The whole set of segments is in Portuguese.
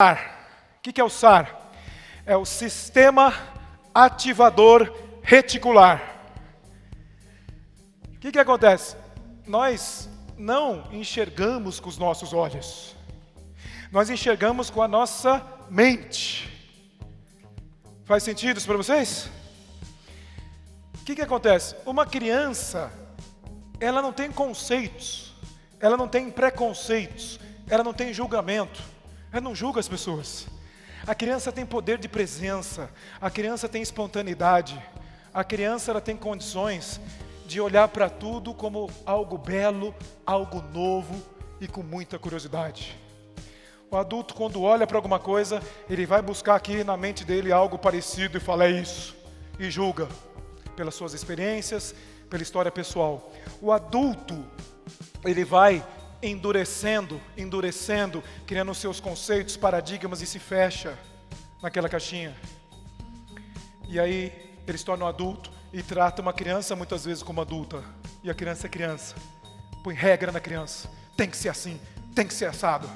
O que é o SAR? É o Sistema Ativador Reticular. O que, que acontece? Nós não enxergamos com os nossos olhos, nós enxergamos com a nossa mente. Faz sentido isso para vocês? O que, que acontece? Uma criança, ela não tem conceitos, ela não tem preconceitos, ela não tem julgamento, ela não julga as pessoas. A criança tem poder de presença, a criança tem espontaneidade, a criança ela tem condições de olhar para tudo como algo belo, algo novo e com muita curiosidade. O adulto, quando olha para alguma coisa, ele vai buscar aqui na mente dele algo parecido e fala: é isso, e julga, pelas suas experiências, pela história pessoal. O adulto, ele vai endurecendo, endurecendo, criando seus conceitos, paradigmas e se fecha naquela caixinha. E aí ele se torna um adulto e trata uma criança muitas vezes como adulta. E a criança é criança. Põe regra na criança. Tem que ser assim, tem que ser assado.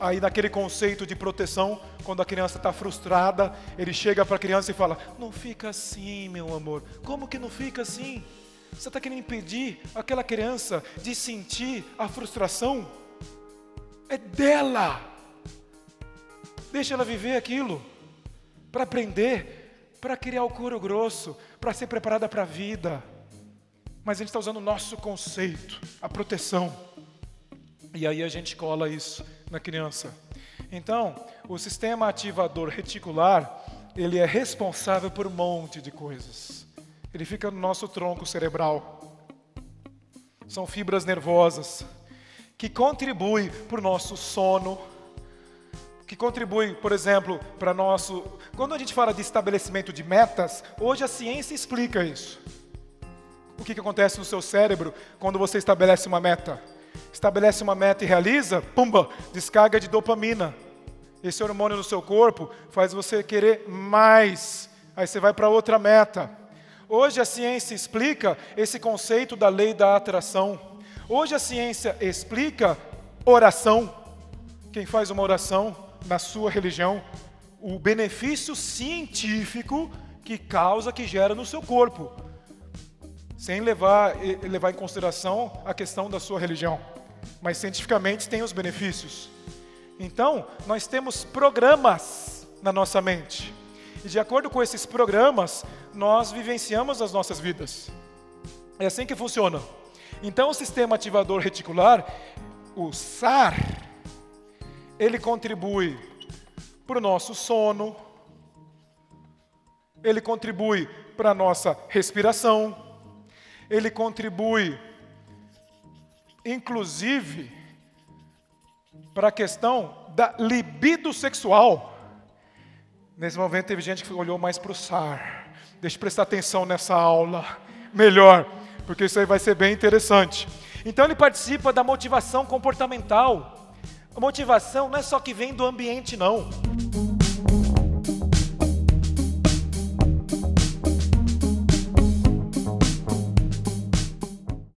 Aí naquele conceito de proteção, quando a criança está frustrada, ele chega para a criança e fala: Não fica assim, meu amor. Como que não fica assim? Você está querendo impedir aquela criança de sentir a frustração? É dela. Deixa ela viver aquilo para aprender, para criar o couro grosso, para ser preparada para a vida. Mas a gente está usando o nosso conceito, a proteção. E aí a gente cola isso na criança. Então, o sistema ativador reticular, ele é responsável por um monte de coisas. Ele fica no nosso tronco cerebral. São fibras nervosas que contribuem para o nosso sono, que contribui, por exemplo, para nosso. Quando a gente fala de estabelecimento de metas, hoje a ciência explica isso. O que, que acontece no seu cérebro quando você estabelece uma meta? Estabelece uma meta e realiza, pumba, descarga de dopamina. Esse hormônio no seu corpo faz você querer mais. Aí você vai para outra meta. Hoje a ciência explica esse conceito da lei da atração. Hoje a ciência explica oração. Quem faz uma oração na sua religião, o benefício científico que causa, que gera no seu corpo, sem levar, levar em consideração a questão da sua religião. Mas cientificamente tem os benefícios. Então, nós temos programas na nossa mente. E de acordo com esses programas, nós vivenciamos as nossas vidas. É assim que funciona. Então, o sistema ativador reticular, o SAR, ele contribui para o nosso sono, ele contribui para a nossa respiração, ele contribui, inclusive, para a questão da libido sexual. Nesse momento teve gente que olhou mais para o SAR. Deixa eu prestar atenção nessa aula melhor, porque isso aí vai ser bem interessante. Então ele participa da motivação comportamental. A motivação não é só que vem do ambiente, não.